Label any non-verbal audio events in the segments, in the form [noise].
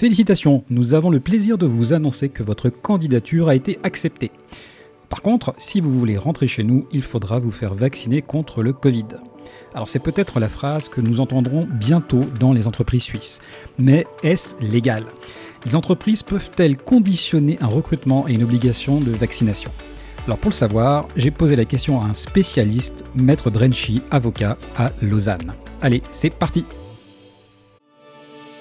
Félicitations, nous avons le plaisir de vous annoncer que votre candidature a été acceptée. Par contre, si vous voulez rentrer chez nous, il faudra vous faire vacciner contre le Covid. Alors c'est peut-être la phrase que nous entendrons bientôt dans les entreprises suisses. Mais est-ce légal? Les entreprises peuvent-elles conditionner un recrutement et une obligation de vaccination? Alors pour le savoir, j'ai posé la question à un spécialiste, Maître Brenchi, avocat à Lausanne. Allez, c'est parti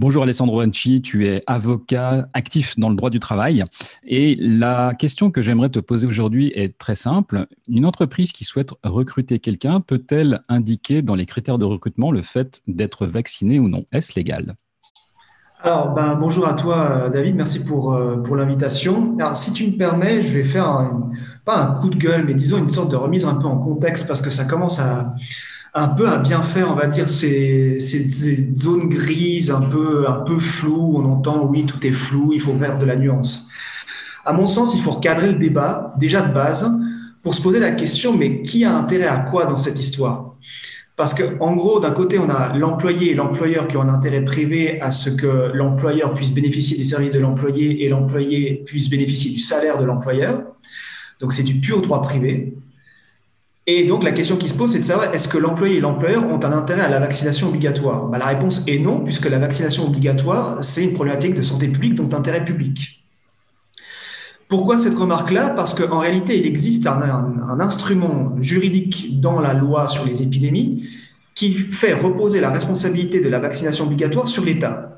Bonjour Alessandro Anchi, tu es avocat actif dans le droit du travail. Et la question que j'aimerais te poser aujourd'hui est très simple. Une entreprise qui souhaite recruter quelqu'un peut-elle indiquer dans les critères de recrutement le fait d'être vacciné ou non? Est-ce légal? Alors, ben, bonjour à toi, David. Merci pour, euh, pour l'invitation. Alors, si tu me permets, je vais faire pas un coup de gueule, mais disons une sorte de remise un peu en contexte parce que ça commence à, un peu à bien faire, on va dire, ces, zones grises, un peu, un peu floues. On entend, oui, tout est flou, il faut faire de la nuance. À mon sens, il faut recadrer le débat, déjà de base, pour se poser la question, mais qui a intérêt à quoi dans cette histoire? Parce que, en gros, d'un côté, on a l'employé et l'employeur qui ont un intérêt privé à ce que l'employeur puisse bénéficier des services de l'employé et l'employé puisse bénéficier du salaire de l'employeur. Donc, c'est du pur droit privé. Et donc, la question qui se pose, c'est de savoir est-ce que l'employé et l'employeur ont un intérêt à la vaccination obligatoire? Bah, La réponse est non, puisque la vaccination obligatoire, c'est une problématique de santé publique, donc d'intérêt public. Pourquoi cette remarque-là? Parce qu'en réalité, il existe un, instrument juridique dans la loi sur les épidémies qui fait reposer la responsabilité de la vaccination obligatoire sur l'État.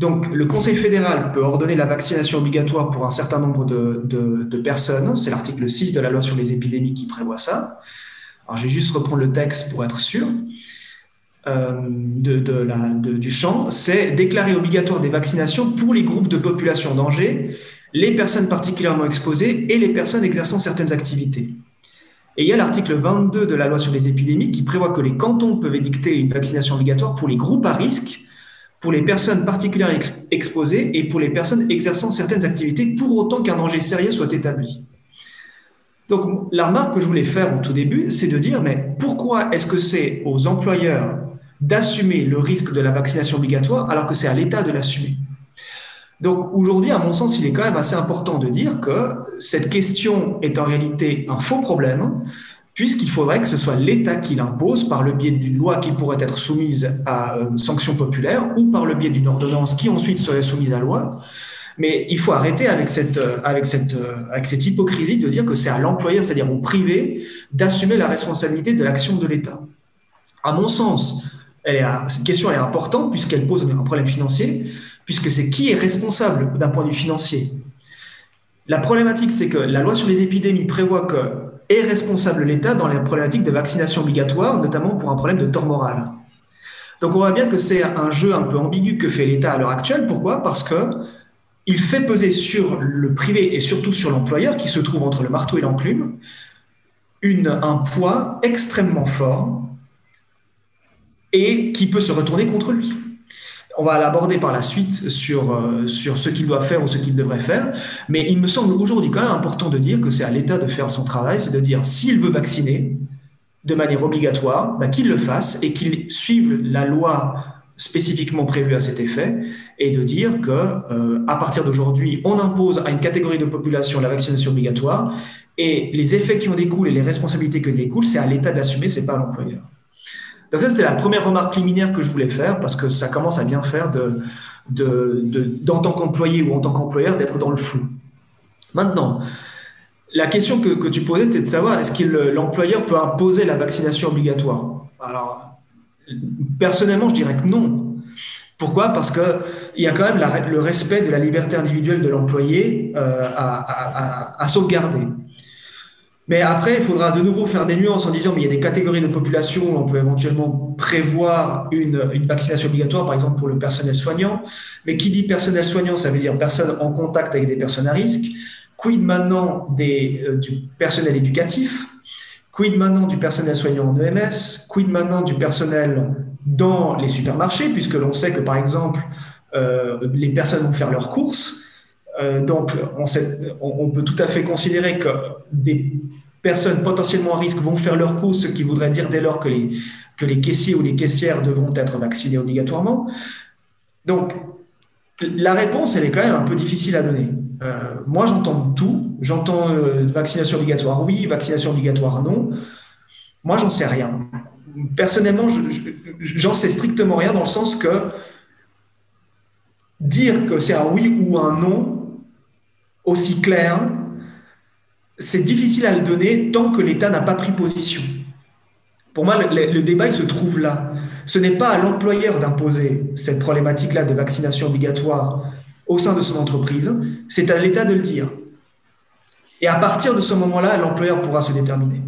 Donc, le Conseil fédéral peut ordonner la vaccination obligatoire pour un certain nombre de, personnes. C'est l'article 6 de la loi sur les épidémies qui prévoit ça. Alors, je vais juste reprendre le texte pour être sûr euh, du champ. C'est déclarer obligatoire des vaccinations pour les groupes de population en danger, les personnes particulièrement exposées et les personnes exerçant certaines activités. Et il y a l'article 22 de la loi sur les épidémies qui prévoit que les cantons peuvent édicter une vaccination obligatoire pour les groupes à risque pour les personnes particulièrement exposées et pour les personnes exerçant certaines activités pour autant qu'un danger sérieux soit établi. Donc la remarque que je voulais faire au tout début, c'est de dire, mais pourquoi est-ce que c'est aux employeurs d'assumer le risque de la vaccination obligatoire alors que c'est à l'État de l'assumer? Donc aujourd'hui, à mon sens, il est quand même assez important de dire que cette question est en réalité un faux problème, puisqu'il faudrait que ce soit l'État qui l'impose par le biais d'une loi qui pourrait être soumise à euh, sanction populaire ou par le biais d'une ordonnance qui ensuite serait soumise à loi. Mais il faut arrêter avec cette, euh, avec cette, euh, avec cette hypocrisie de dire que c'est à l'employeur, c'est-à-dire au privé, d'assumer la responsabilité de l'action de l'État. À mon sens, cette question est importante puisqu'elle pose un problème financier, puisque c'est qui est responsable d'un point de vue financier. La problématique, c'est que la loi sur les épidémies prévoit que est responsable l'État dans les problématiques de vaccination obligatoire, notamment pour un problème de tort moral. Donc on voit bien que c'est un jeu un peu ambigu que fait l'État à l'heure actuelle. Pourquoi? Parce que il fait peser sur le privé et surtout sur l'employeur, qui se trouve entre le marteau et l'enclume, un poids extrêmement fort et qui peut se retourner contre lui. On va l'aborder par la suite sur, euh, sur ce qu'il doit faire ou ce qu'il devrait faire. Mais il me semble aujourd'hui quand même important de dire que c'est à l'État de faire son travail, c'est de dire s'il veut vacciner de manière obligatoire, bah, qu'il le fasse et qu'il suive la loi spécifiquement prévue à cet effet et de dire que euh, à partir d'aujourd'hui, on impose à une catégorie de population la vaccination obligatoire et les effets qui en découlent et les responsabilités qui en découlent, c'est à l'État d'assumer, c'est pas à l'employeur. Donc ça, c'était la première remarque liminaire que je voulais faire parce que ça commence à bien faire de, d'en tant qu'employé ou en tant qu'employeur d'être dans le flou. Maintenant, la question que, tu posais, c'était de savoir est-ce que l'employeur peut imposer la vaccination obligatoire? Alors, personnellement, je dirais que non. Pourquoi? Parce qu'il y a quand même le respect de la liberté individuelle de l'employé euh, à, sauvegarder. Mais après, il faudra de nouveau faire des nuances en disant, mais il y a des catégories de population où on peut éventuellement prévoir une, vaccination obligatoire, par exemple pour le personnel soignant. Mais qui dit personnel soignant, ça veut dire personne en contact avec des personnes à risque. Quid maintenant euh, du personnel éducatif? Quid maintenant du personnel soignant en EMS Quid maintenant du personnel dans les supermarchés, puisque l'on sait que, par exemple, euh, les personnes vont faire leurs courses? Euh, donc, on, peut tout à fait considérer que des personnes potentiellement à risque vont faire leurs courses, ce qui voudrait dire dès lors que les, caissiers ou les caissières devront être vaccinés obligatoirement. Donc, la réponse, elle est quand même un peu difficile à donner. Euh, moi, j'entends tout. J'entends euh, vaccination obligatoire oui, vaccination obligatoire non. Moi, j'en sais rien. Personnellement, j'en sais strictement rien dans le sens que dire que c'est un oui ou un non aussi clair, c'est difficile à le donner tant que l'État n'a pas pris position. Pour moi, le, débat, il se trouve là. Ce n'est pas à l'employeur d'imposer cette problématique-là de vaccination obligatoire au sein de son entreprise, c'est à l'État de le dire. Et à partir de ce moment-là, l'employeur pourra se déterminer.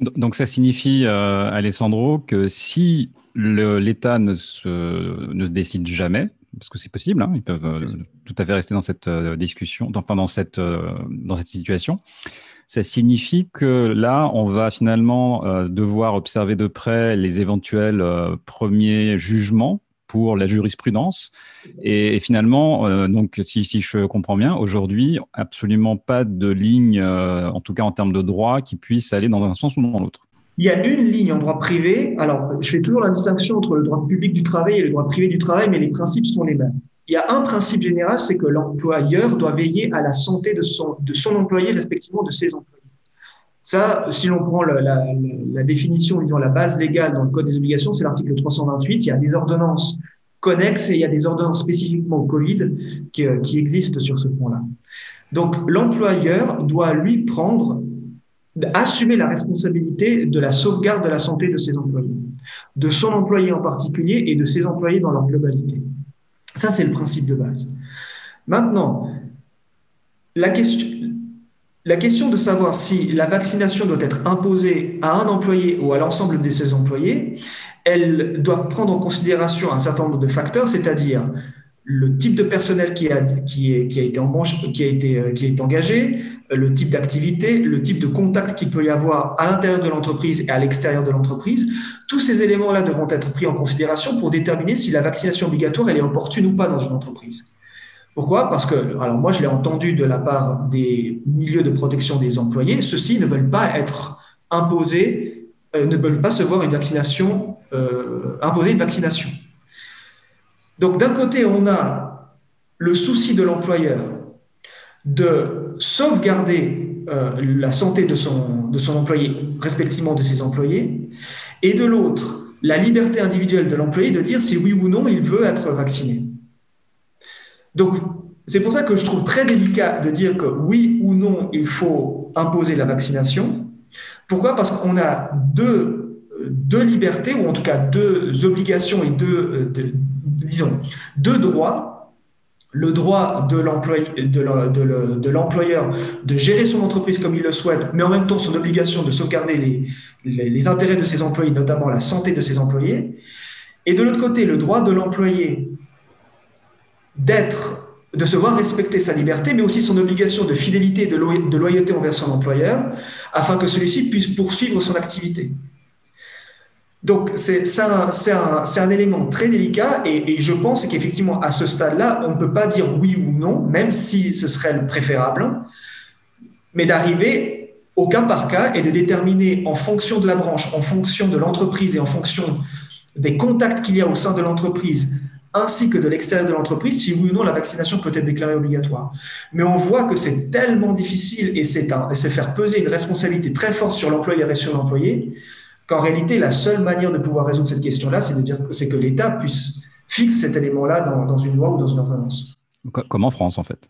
Donc ça signifie, euh, Alessandro, que si l'État ne se, ne se décide jamais, parce que c'est possible, hein, ils peuvent euh, tout à fait rester dans cette euh, discussion, dans, dans, cette, dans cette situation, ça signifie que là, on va finalement euh, devoir observer de près les éventuels euh, premiers jugements pour la jurisprudence. Et, finalement, euh, donc, si, si, je comprends bien, aujourd'hui, absolument pas de ligne, en tout cas en termes de droit, qui puisse aller dans un sens ou dans l'autre. Il y a une ligne en droit privé. Alors, je fais toujours la distinction entre le droit public du travail et le droit privé du travail, mais les principes sont les mêmes. Il y a un principe général, c'est que l'employeur doit veiller à la santé de son, employé, respectivement de ses employés. Ça, si l'on prend la, la, la, définition, disons la base légale dans le Code des obligations, c'est l'article 328. Il y a des ordonnances connexes et il y a des ordonnances spécifiquement au Covid qui, qui existent sur ce point-là. Donc, l'employeur doit lui prendre, assumer la responsabilité de la sauvegarde de la santé de ses employés, de son employé en particulier et de ses employés dans leur globalité. Ça, c'est le principe de base. Maintenant, la question, la question de savoir si la vaccination doit être imposée à un employé ou à l'ensemble de ses employés, elle doit prendre en considération un certain nombre de facteurs, c'est-à-dire le type de personnel qui a, est, été, engagé, le type d'activité, le type de contact qu'il peut y avoir à l'intérieur de l'entreprise et à l'extérieur de l'entreprise. Tous ces éléments-là devront être pris en considération pour déterminer si la vaccination obligatoire est opportune ou pas dans une entreprise. Pourquoi? Parce que, alors moi je l'ai entendu de la part des milieux de protection des employés, ceux-ci ne veulent pas être imposés, euh, ne veulent pas se voir une vaccination, euh, imposer une vaccination. Donc d'un côté, on a le souci de l'employeur de sauvegarder euh, la santé de son, de son employé, respectivement de ses employés, et de l'autre, la liberté individuelle de l'employé de dire si oui ou non il veut être vacciné. Donc, c'est pour ça que je trouve très délicat de dire que oui ou non, il faut imposer la vaccination. Pourquoi? Parce qu'on a deux, deux libertés, ou en tout cas deux obligations et deux, disons, deux droits le droit de l'employeur de, de, gérer son entreprise comme il le souhaite, mais en même temps son obligation de sauvegarder les, intérêts de ses employés, notamment la santé de ses employés. Et de l'autre côté, le droit de l'employé d'être, de se voir respecter sa liberté, mais aussi son obligation de fidélité et de, loyauté envers son employeur, afin que celui-ci puisse poursuivre son activité. Donc, c'est un, élément très délicat et, je pense qu'effectivement, à ce stade-là, on ne peut pas dire oui ou non, même si ce serait le préférable, mais d'arriver au cas par cas et de déterminer en fonction de la branche, en fonction de l'entreprise et en fonction des contacts qu'il y a au sein de l'entreprise ainsi que de l'extérieur de l'entreprise si oui ou non la vaccination peut être déclarée obligatoire. Mais on voit que c'est tellement difficile et c'est faire peser une responsabilité très forte sur l'employeur et sur l'employé qu'en réalité, la seule manière de pouvoir résoudre cette question-là, c'est de dire que c'est que l'État puisse fixer cet élément-là dans, dans, une loi ou dans une ordonnance. Comme en France, en fait.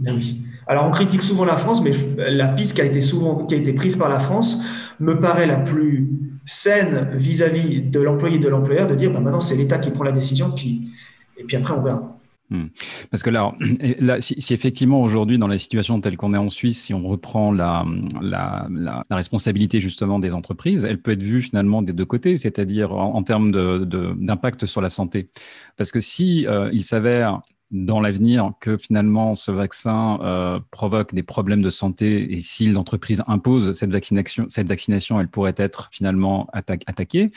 Ben oui. Alors, on critique souvent la France, mais la piste qui a été souvent, qui a été prise par la France me paraît la plus saine vis-à-vis de l'employé et de l'employeur de dire, ben maintenant, c'est l'État qui prend la décision, qui, et puis après, on verra. Hmm. Parce que là, [clears throat] là si, effectivement aujourd'hui, dans la situation telle qu'on est en Suisse, si on reprend la, la, la, responsabilité justement des entreprises, elle peut être vue finalement des deux côtés, c'est-à-dire en, termes d'impact de, sur la santé. Parce que si euh, il s'avère dans l'avenir que finalement ce vaccin euh, provoque des problèmes de santé et si l'entreprise impose cette vaccination, cette vaccination, elle pourrait être finalement attaquée.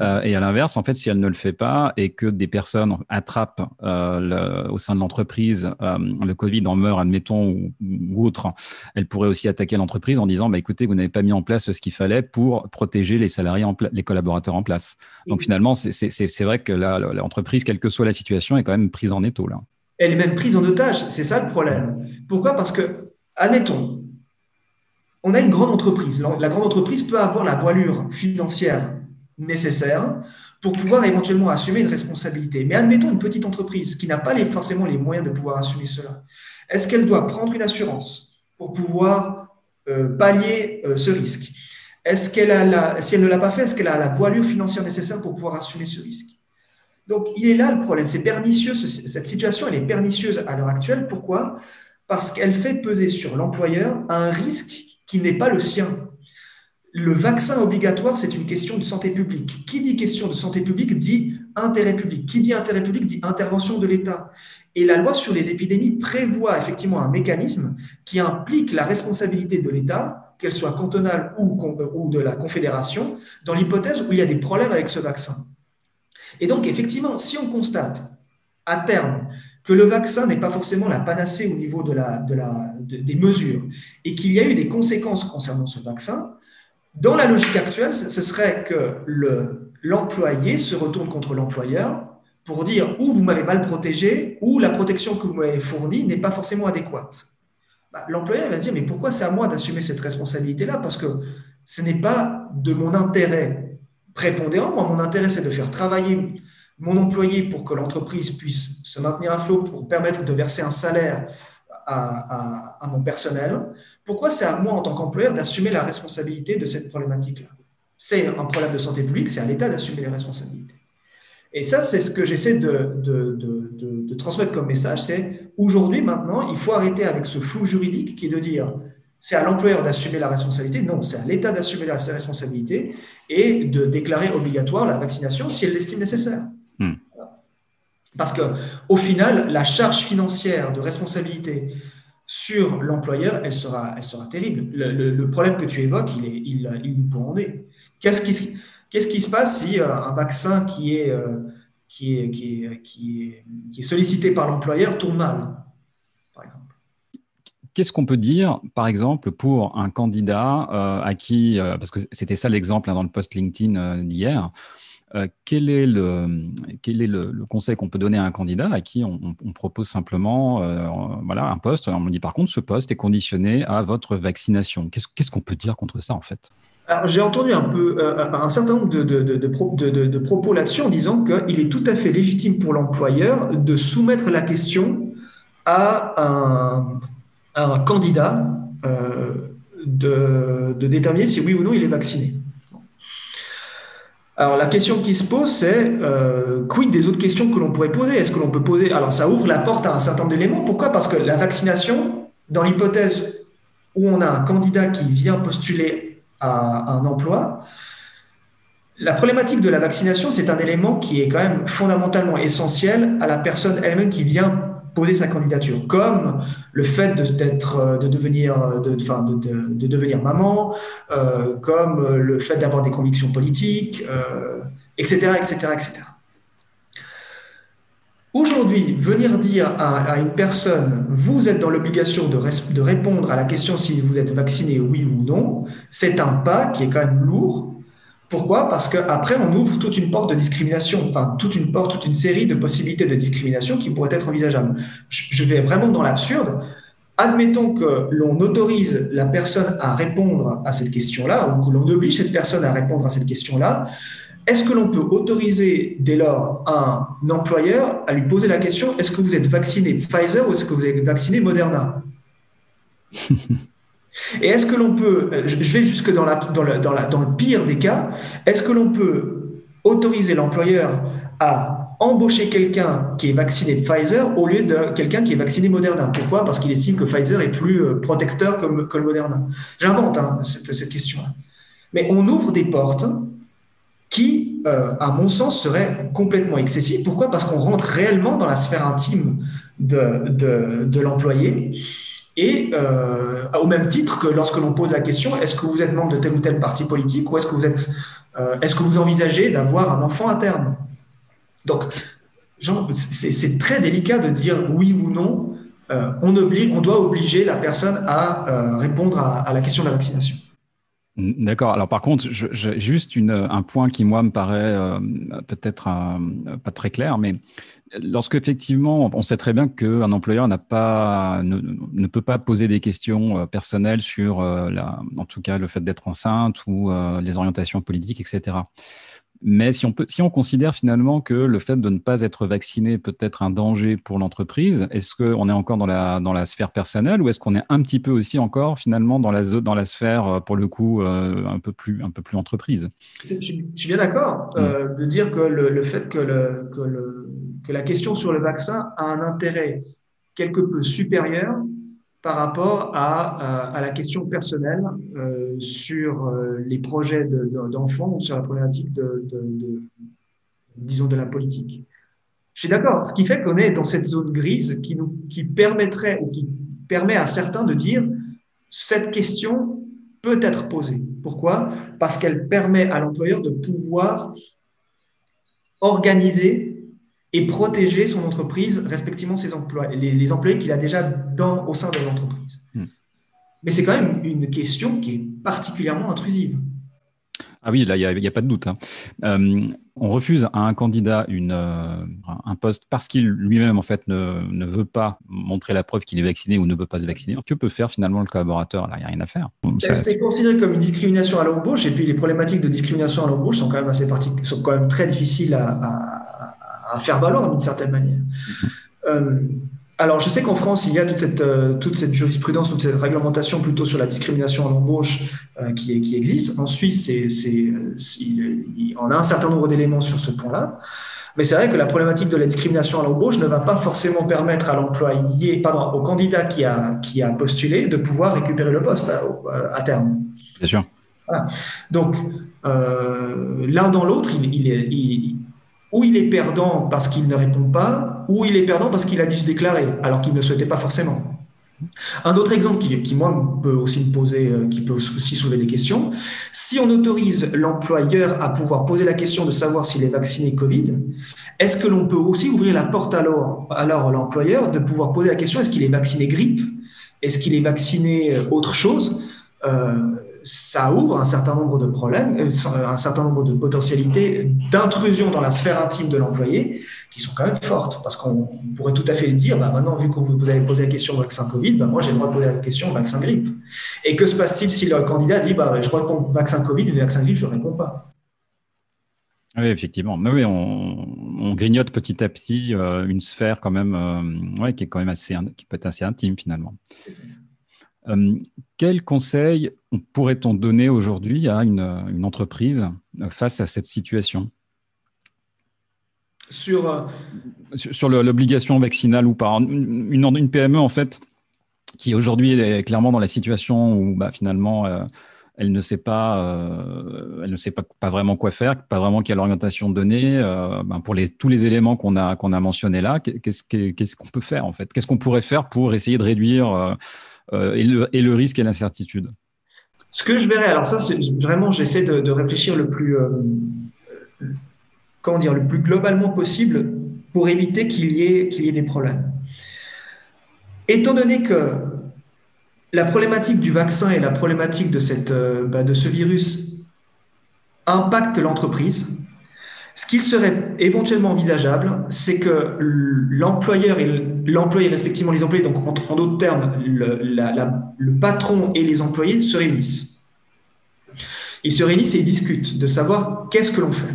Euh, et à l'inverse, en fait, si elle ne le fait pas et que des personnes attrapent euh, au sein de l'entreprise le Covid en meurt, admettons, ou, autre, elle pourrait aussi attaquer l'entreprise en disant, bah, écoutez, vous n'avez pas mis en place ce qu'il fallait pour protéger les salariés, en les collaborateurs en place. Donc finalement, c'est vrai que l'entreprise, quelle que soit la situation, est quand même prise en étau là elle est même prise en otage. C'est ça le problème. Pourquoi? Parce que, admettons, on a une grande entreprise. La grande entreprise peut avoir la voilure financière nécessaire pour pouvoir éventuellement assumer une responsabilité. Mais admettons une petite entreprise qui n'a pas forcément les moyens de pouvoir assumer cela. Est-ce qu'elle doit prendre une assurance pour pouvoir euh, pallier euh, ce risque? Est-ce qu'elle a si elle ne l'a pas fait, est-ce qu'elle a la voilure financière nécessaire pour pouvoir assumer ce risque? Donc, il est là le problème. C'est pernicieux. Cette situation, elle est pernicieuse à l'heure actuelle. Pourquoi? Parce qu'elle fait peser sur l'employeur un risque qui n'est pas le sien. Le vaccin obligatoire, c'est une question de santé publique. Qui dit question de santé publique dit intérêt public. Qui dit intérêt public dit intervention de l'État. Et la loi sur les épidémies prévoit effectivement un mécanisme qui implique la responsabilité de l'État, qu'elle soit cantonale ou, ou de la Confédération, dans l'hypothèse où il y a des problèmes avec ce vaccin. Et donc, effectivement, si on constate à terme que le vaccin n'est pas forcément la panacée au niveau de la, de la, des mesures et qu'il y a eu des conséquences concernant ce vaccin, dans la logique actuelle, ce serait que l'employé se retourne contre l'employeur pour dire ou vous m'avez mal protégé ou la protection que vous m'avez fournie n'est pas forcément adéquate. Bah, l'employeur va se dire mais pourquoi c'est à moi d'assumer cette responsabilité-là? Parce que ce n'est pas de mon intérêt prépondérant. Moi, mon intérêt, c'est de faire travailler mon employé pour que l'entreprise puisse se maintenir à flot, pour permettre de verser un salaire à, mon personnel. Pourquoi c'est à moi, en tant qu'employeur, d'assumer la responsabilité de cette problématique-là? C'est un problème de santé publique, c'est à l'État d'assumer les responsabilités. Et ça, c'est ce que j'essaie de, transmettre comme message, c'est aujourd'hui, maintenant, il faut arrêter avec ce flou juridique qui est de dire c'est à l'employeur d'assumer la responsabilité. Non, c'est à l'État d'assumer sa responsabilité et de déclarer obligatoire la vaccination si elle l'estime nécessaire. Hmm. Parce que, au final, la charge financière de responsabilité sur l'employeur, elle sera, elle sera terrible. Le, problème que tu évoques, il, est, il, il peut en est. Qu'est-ce qui, qu'est-ce qui se passe si euh, un vaccin qui est, euh, qui est, qui est, qui est, qui est sollicité par l'employeur tourne mal, par exemple? Qu'est-ce qu'on peut dire, par exemple, pour un candidat euh, à qui, euh, parce que c'était ça l'exemple hein, dans le post LinkedIn euh, d'hier, quel est, le, quel est le, conseil qu'on peut donner à un candidat à qui on, propose simplement voilà, un poste? On me dit par contre, ce poste est conditionné à votre vaccination. Qu'est-ce qu'on peut dire contre ça en fait? J'ai entendu un peu un certain nombre de, de, de propos là-dessus en disant qu'il est tout à fait légitime pour l'employeur de soumettre la question à un, un candidat euh, de, déterminer si oui ou non il est vacciné. Alors la question qui se pose, c'est euh, quid des autres questions que l'on pourrait poser? Est-ce que l'on peut poser Alors ça ouvre la porte à un certain nombre d'éléments. Pourquoi? Parce que la vaccination, dans l'hypothèse où on a un candidat qui vient postuler à un emploi, la problématique de la vaccination, c'est un élément qui est quand même fondamentalement essentiel à la personne elle-même qui vient poser sa candidature, comme le fait d'être, euh, de, devenir, euh, de, de, de, devenir maman, euh, comme le fait d'avoir des convictions politiques, etc., etc., etc. Aujourd'hui, venir dire à, à, une personne, vous êtes dans l'obligation de, de répondre à la question si vous êtes vacciné, oui ou non, c'est un pas qui est quand même lourd pourquoi? Parce qu'après, on ouvre toute une porte de discrimination, enfin, toute une porte, toute une série de possibilités de discrimination qui pourraient être envisageables. Je vais vraiment dans l'absurde. Admettons que l'on autorise la personne à répondre à cette question-là, ou que l'on oblige cette personne à répondre à cette question-là. Est-ce que l'on peut autoriser dès lors un employeur à lui poser la question est-ce que vous êtes vacciné Pfizer ou est-ce que vous êtes vacciné Moderna? [laughs] Et est-ce que l'on peut, euh, je vais jusque dans, le, pire des cas, est-ce que l'on peut autoriser l'employeur à embaucher quelqu'un qui est vacciné Pfizer au lieu de quelqu'un qui est vacciné Moderna? Pourquoi? Parce qu'il estime que Pfizer est plus euh, protecteur que, que Moderna. J'invente hein, cette, cette question-là. Mais on ouvre des portes qui, euh, à mon sens, seraient complètement excessives. Pourquoi? Parce qu'on rentre réellement dans la sphère intime de, de, l'employé. Et euh, au même titre que lorsque l'on pose la question, est-ce que vous êtes membre de tel ou tel parti politique ou est-ce que vous êtes, euh, est-ce que vous envisagez d'avoir un enfant à terme Donc, c'est très délicat de dire oui ou non. Euh, on, oblige, on doit obliger la personne à répondre à, la question de la vaccination. D'accord. Alors par contre, juste un point qui moi me paraît peut-être pas très clair, mais lorsque effectivement, on sait très bien qu'un employeur n'a pas, ne, peut pas poser des questions euh, personnelles sur, euh, la, en tout cas, le fait d'être enceinte ou euh, les orientations politiques, etc. Mais si on, peut, si on considère finalement que le fait de ne pas être vacciné peut être un danger pour l'entreprise, est-ce qu'on est encore dans la, dans la sphère personnelle ou est-ce qu'on est un petit peu aussi encore finalement dans la, dans la sphère, pour le coup, un, peu plus, un peu plus entreprise? Je, suis bien d'accord mm. de dire que le, le fait que le, que le que la question sur le vaccin a un intérêt quelque peu supérieur par rapport à, à, la question personnelle euh, sur euh, les projets d'enfants ou sur la problématique de, de, disons, de la politique. Je suis d'accord. Ce qui fait qu'on est dans cette zone grise qui, nous, qui permettrait ou qui permet à certains de dire cette question peut être posée. Pourquoi? Parce qu'elle permet à l'employeur de pouvoir organiser et protéger son entreprise, respectivement ses emplois, les, employés qu'il a déjà dans, au sein de l'entreprise. Hmm. Mais c'est quand même une question qui est particulièrement intrusive. Ah oui, là, il n'y a, pas de doute. Hein. Euh, on refuse à un candidat une, euh, un poste parce qu'il lui-même, en fait, ne, ne, veut pas montrer la preuve qu'il est vacciné ou ne veut pas se vacciner. Que peut faire finalement le collaborateur Là, il n'y a rien à faire. C'est considéré comme une discrimination à l'embauche, et puis les problématiques de discrimination à l'embauche sont quand même assez sont quand même très difficiles à à faire valoir d'une certaine manière. Euh, alors, je sais qu'en France, il y a toute cette, euh, toute cette jurisprudence, toute cette réglementation plutôt sur la discrimination à l'embauche euh, qui, qui, existe. En Suisse, c'est, c'est, on a un certain nombre d'éléments sur ce point-là. Mais c'est vrai que la problématique de la discrimination à l'embauche ne va pas forcément permettre à l'employé, pardon, au candidat qui a, qui a postulé de pouvoir récupérer le poste à, terme. Bien sûr. Donc, l'un dans l'autre, il, il, il, ou il est perdant parce qu'il ne répond pas, ou il est perdant parce qu'il a dû se déclarer, alors qu'il ne souhaitait pas forcément. Un autre exemple qui, moi, peut aussi me poser, euh, qui peut aussi soulever des questions, si on autorise l'employeur à pouvoir poser la question de savoir s'il est vacciné Covid, est-ce que l'on peut aussi ouvrir la porte alors, à l'employeur de pouvoir poser la question est-ce qu'il est vacciné grippe? Est-ce qu'il est vacciné euh, autre chose? Euh, ça ouvre un certain nombre de problèmes, euh, un certain nombre de potentialités d'intrusion dans la sphère intime de l'employé qui sont quand même fortes. Parce qu'on pourrait tout à fait dire, bah maintenant, vu que vous avez posé la question vaccin Covid, bah moi j'ai le droit de poser la question vaccin grippe. Et que se passe-t-il si le candidat dit, bah, je réponds vaccin Covid, mais vaccin grippe, je ne réponds pas? Oui, effectivement. Mais oui, on, grignote petit à petit euh, une sphère quand même, euh, qui est quand même assez, qui peut être assez intime finalement. Euh, quel conseil pourrait-on donner aujourd'hui à une, entreprise face à cette situation? Sur, euh, sur, l'obligation vaccinale ou pas une, une, PME, en fait, qui aujourd'hui est clairement dans la situation où bah, finalement, euh, elle ne sait pas, elle ne sait pas, pas vraiment quoi faire, pas vraiment quelle orientation donner. Ben, pour les, tous les éléments qu'on a, qu'on a mentionnés là, qu'est-ce qu'on peut faire en fait? Qu'est-ce qu'on pourrait faire pour essayer de réduire euh, et le, et, le, risque et l'incertitude Ce que je verrais, alors ça, c'est vraiment, j'essaie de, réfléchir le plus, euh, comment dire, le plus globalement possible pour éviter qu'il y, ait, qu'il y ait des problèmes. Étant donné que la problématique du vaccin et la problématique de, cette, euh, bah, de ce virus impacte l'entreprise, ce qu'il serait éventuellement envisageable, c'est que l'employeur et l'employé, respectivement les employés, donc en, d'autres termes, le, le, patron et les employés se réunissent. Ils se réunissent et ils discutent de savoir qu'est-ce que l'on fait.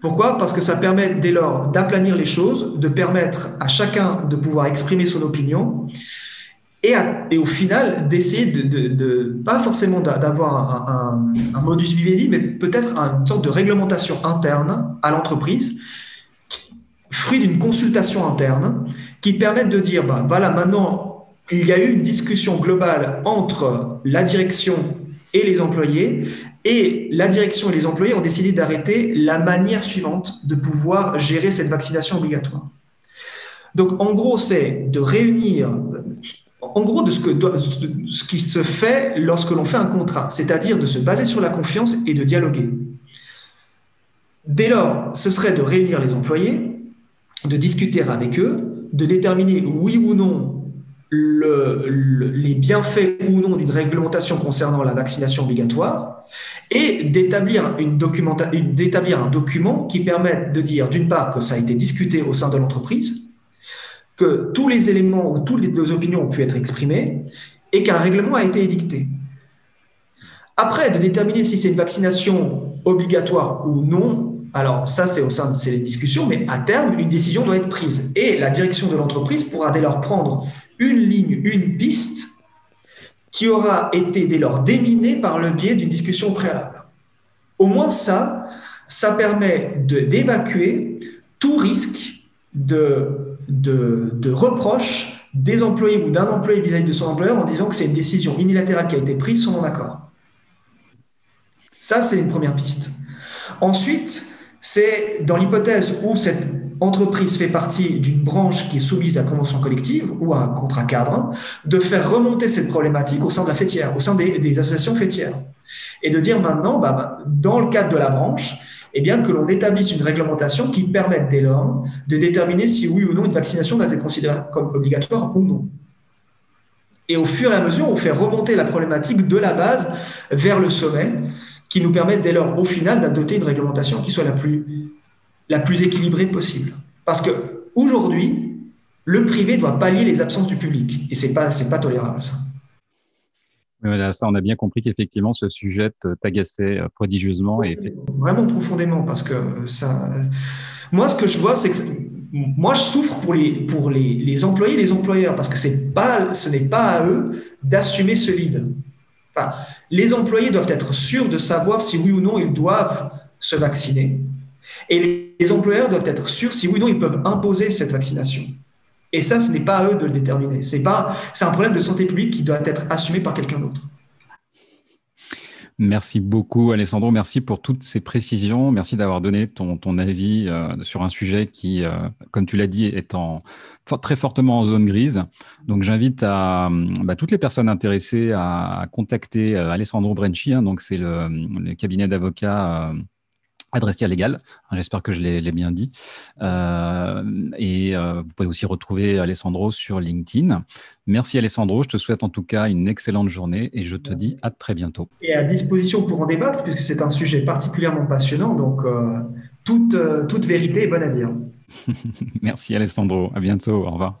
Pourquoi? Parce que ça permet dès lors d'aplanir les choses, de permettre à chacun de pouvoir exprimer son opinion et, au final d'essayer de, pas forcément d'avoir un, un, modus vivendi, mais peut-être une sorte de réglementation interne à l'entreprise, fruit d'une consultation interne, qui permette de dire, bah, voilà, maintenant, il y a eu une discussion globale entre la direction et les employés, et la direction et les employés ont décidé d'arrêter la manière suivante de pouvoir gérer cette vaccination obligatoire. Donc, en gros, c'est de réunir, en gros, de ce, qui se fait lorsque l'on fait un contrat, c'est-à-dire de se baser sur la confiance et de dialoguer. Dès lors, ce serait de réunir les employés, de discuter avec eux, de déterminer oui ou non les bienfaits ou non d'une réglementation concernant la vaccination obligatoire et d'établir un document qui permette de dire d'une part que ça a été discuté au sein de l'entreprise, que tous les éléments ou toutes les opinions ont pu être exprimées et qu'un règlement a été édicté. Après, de déterminer si c'est une vaccination obligatoire ou non, alors ça c'est au sein de ces discussions, mais à terme, une décision doit être prise. Et la direction de l'entreprise pourra dès lors prendre une ligne, une piste qui aura été dès lors déminée par le biais d'une discussion préalable. Au moins ça, ça permet d'évacuer tout risque de, de, de reproche des employés ou d'un employé vis-à-vis de son employeur en disant que c'est une décision unilatérale qui a été prise sans mon accord. Ça, c'est une première piste. Ensuite, c'est dans l'hypothèse où cette entreprise fait partie d'une branche qui est soumise à convention collective ou à un contrat cadre, de faire remonter cette problématique au sein de la fêtière, au sein des, associations fêtières. Et de dire maintenant, bah, bah, dans le cadre de la branche, eh bien, que l'on établisse une réglementation qui permette dès lors de déterminer si oui ou non une vaccination doit être considérée comme obligatoire ou non. Et au fur et à mesure, on fait remonter la problématique de la base vers le sommet, qui nous permet dès lors, au final, d'adopter une réglementation qui soit la plus équilibrée possible. Parce que aujourd'hui, le privé doit pallier les absences du public. Et c'est pas, c'est pas tolérable, ça. Ça, on a bien compris qu'effectivement, ce sujet t'agaçait euh, prodigieusement. Et... Vraiment profondément, parce que ça. Moi, ce que je vois, c'est que moi, je souffre pour les, pour les, les employés et les employeurs, parce que pas, ce n'est pas à eux d'assumer ce vide. Les employés doivent être sûrs de savoir si oui ou non ils doivent se vacciner. Et les employeurs doivent être sûrs si oui ou non ils peuvent imposer cette vaccination. Et ça, ce n'est pas à eux de le déterminer. C'est pas, c'est un problème de santé publique qui doit être assumé par quelqu'un d'autre. Merci beaucoup, Alessandro. Merci pour toutes ces précisions. Merci d'avoir donné ton, ton avis euh, sur un sujet qui, euh, comme tu l'as dit, est en, très fortement en zone grise. Donc, j'invite à, bah, toutes les personnes intéressées à, contacter euh, Alessandro Brenci. Hein, donc, c'est le, le, cabinet d'avocats Adressier légal, hein, j'espère que je l'ai bien dit. Euh, et euh, vous pouvez aussi retrouver Alessandro sur LinkedIn. Merci Alessandro, je te souhaite en tout cas une excellente journée et je te dis à très bientôt. Et à disposition pour en débattre, puisque c'est un sujet particulièrement passionnant, donc euh, toute, toute vérité est bonne à dire. [laughs] Merci Alessandro, à bientôt, au revoir.